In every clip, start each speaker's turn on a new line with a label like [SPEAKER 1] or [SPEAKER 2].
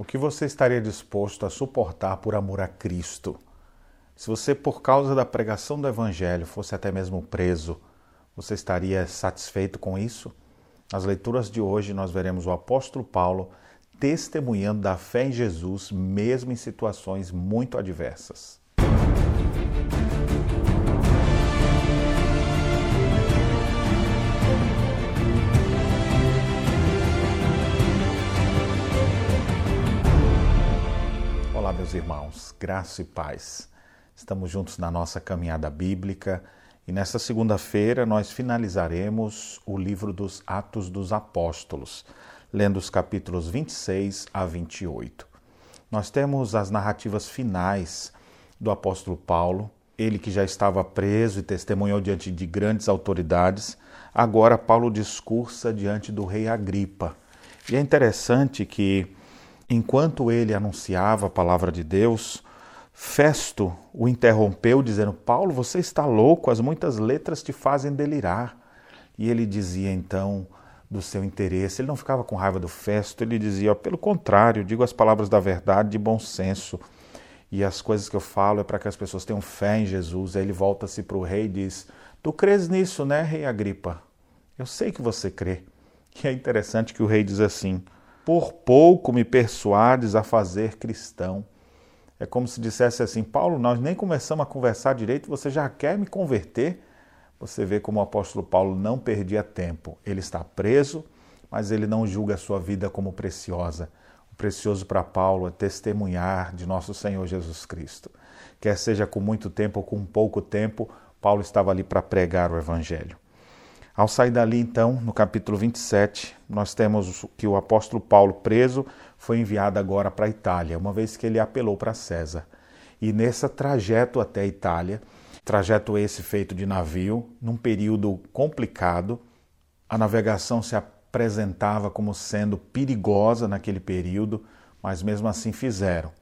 [SPEAKER 1] O que você estaria disposto a suportar por amor a Cristo? Se você, por causa da pregação do Evangelho, fosse até mesmo preso, você estaria satisfeito com isso? Nas leituras de hoje, nós veremos o apóstolo Paulo testemunhando da fé em Jesus, mesmo em situações muito adversas. Meus irmãos, graça e paz. Estamos juntos na nossa caminhada bíblica e nesta segunda-feira nós finalizaremos o livro dos Atos dos Apóstolos, lendo os capítulos 26 a 28. Nós temos as narrativas finais do apóstolo Paulo, ele que já estava preso e testemunhou diante de grandes autoridades, agora Paulo discursa diante do rei Agripa. E é interessante que Enquanto ele anunciava a palavra de Deus, Festo o interrompeu, dizendo: Paulo, você está louco, as muitas letras te fazem delirar. E ele dizia então do seu interesse, ele não ficava com raiva do Festo, ele dizia: pelo contrário, digo as palavras da verdade de bom senso. E as coisas que eu falo é para que as pessoas tenham fé em Jesus. Aí ele volta-se para o rei e diz: Tu crês nisso, né, rei Agripa? Eu sei que você crê. E é interessante que o rei diz assim: por pouco me persuades a fazer cristão. É como se dissesse assim: Paulo, nós nem começamos a conversar direito, você já quer me converter? Você vê como o apóstolo Paulo não perdia tempo. Ele está preso, mas ele não julga a sua vida como preciosa. O precioso para Paulo é testemunhar de nosso Senhor Jesus Cristo. Quer seja com muito tempo ou com pouco tempo, Paulo estava ali para pregar o Evangelho. Ao sair dali, então, no capítulo 27, nós temos que o apóstolo Paulo, preso, foi enviado agora para a Itália, uma vez que ele apelou para César. E nesse trajeto até a Itália, trajeto esse feito de navio, num período complicado, a navegação se apresentava como sendo perigosa naquele período, mas mesmo assim fizeram.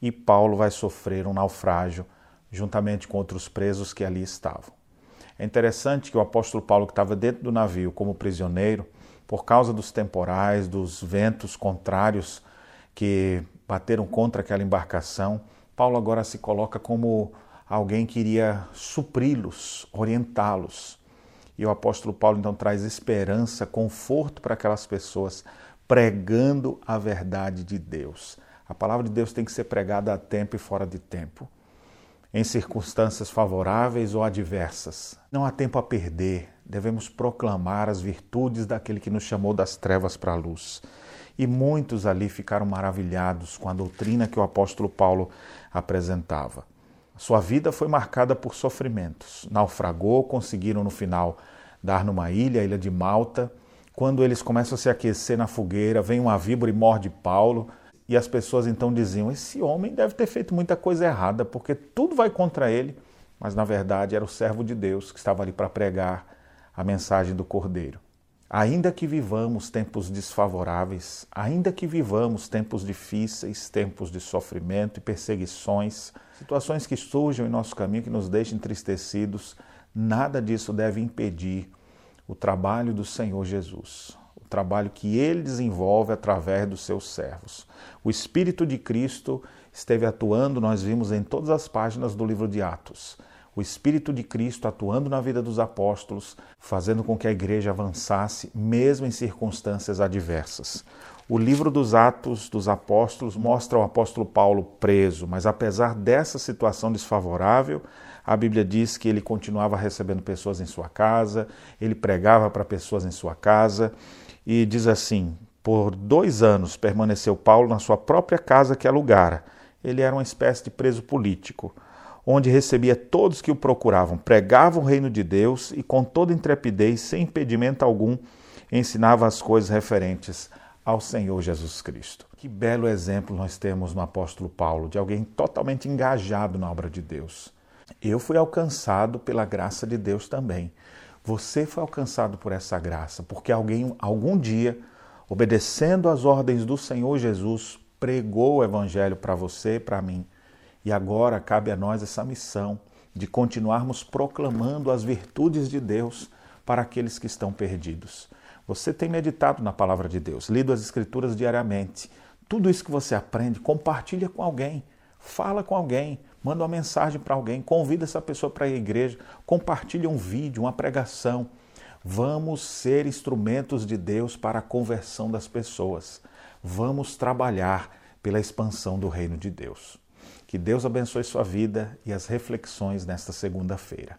[SPEAKER 1] E Paulo vai sofrer um naufrágio juntamente com outros presos que ali estavam. É interessante que o apóstolo Paulo, que estava dentro do navio como prisioneiro, por causa dos temporais, dos ventos contrários que bateram contra aquela embarcação, Paulo agora se coloca como alguém que iria supri-los, orientá-los. E o apóstolo Paulo então traz esperança, conforto para aquelas pessoas, pregando a verdade de Deus. A palavra de Deus tem que ser pregada a tempo e fora de tempo em circunstâncias favoráveis ou adversas. Não há tempo a perder, devemos proclamar as virtudes daquele que nos chamou das trevas para a luz. E muitos ali ficaram maravilhados com a doutrina que o apóstolo Paulo apresentava. Sua vida foi marcada por sofrimentos. Naufragou, conseguiram no final dar numa ilha, a ilha de Malta. Quando eles começam a se aquecer na fogueira, vem uma víbora e morde Paulo. E as pessoas então diziam: esse homem deve ter feito muita coisa errada, porque tudo vai contra ele. Mas na verdade era o servo de Deus que estava ali para pregar a mensagem do Cordeiro. Ainda que vivamos tempos desfavoráveis, ainda que vivamos tempos difíceis, tempos de sofrimento e perseguições, situações que surjam em nosso caminho que nos deixem entristecidos, nada disso deve impedir o trabalho do Senhor Jesus o trabalho que ele desenvolve através dos seus servos. O Espírito de Cristo esteve atuando, nós vimos em todas as páginas do livro de Atos. O Espírito de Cristo atuando na vida dos apóstolos, fazendo com que a igreja avançasse, mesmo em circunstâncias adversas. O livro dos Atos dos Apóstolos mostra o apóstolo Paulo preso, mas apesar dessa situação desfavorável, a Bíblia diz que ele continuava recebendo pessoas em sua casa, ele pregava para pessoas em sua casa, e diz assim: Por dois anos permaneceu Paulo na sua própria casa que alugara. Ele era uma espécie de preso político, onde recebia todos que o procuravam, pregava o reino de Deus e, com toda intrepidez, sem impedimento algum, ensinava as coisas referentes ao Senhor Jesus Cristo. Que belo exemplo nós temos no apóstolo Paulo, de alguém totalmente engajado na obra de Deus. Eu fui alcançado pela graça de Deus também. Você foi alcançado por essa graça, porque alguém, algum dia, obedecendo às ordens do Senhor Jesus, pregou o Evangelho para você e para mim. E agora cabe a nós essa missão de continuarmos proclamando as virtudes de Deus para aqueles que estão perdidos. Você tem meditado na palavra de Deus, lido as Escrituras diariamente. Tudo isso que você aprende, compartilha com alguém, fala com alguém, manda uma mensagem para alguém, convida essa pessoa para ir à igreja, compartilha um vídeo, uma pregação. Vamos ser instrumentos de Deus para a conversão das pessoas. Vamos trabalhar pela expansão do reino de Deus. Que Deus abençoe sua vida e as reflexões nesta segunda-feira.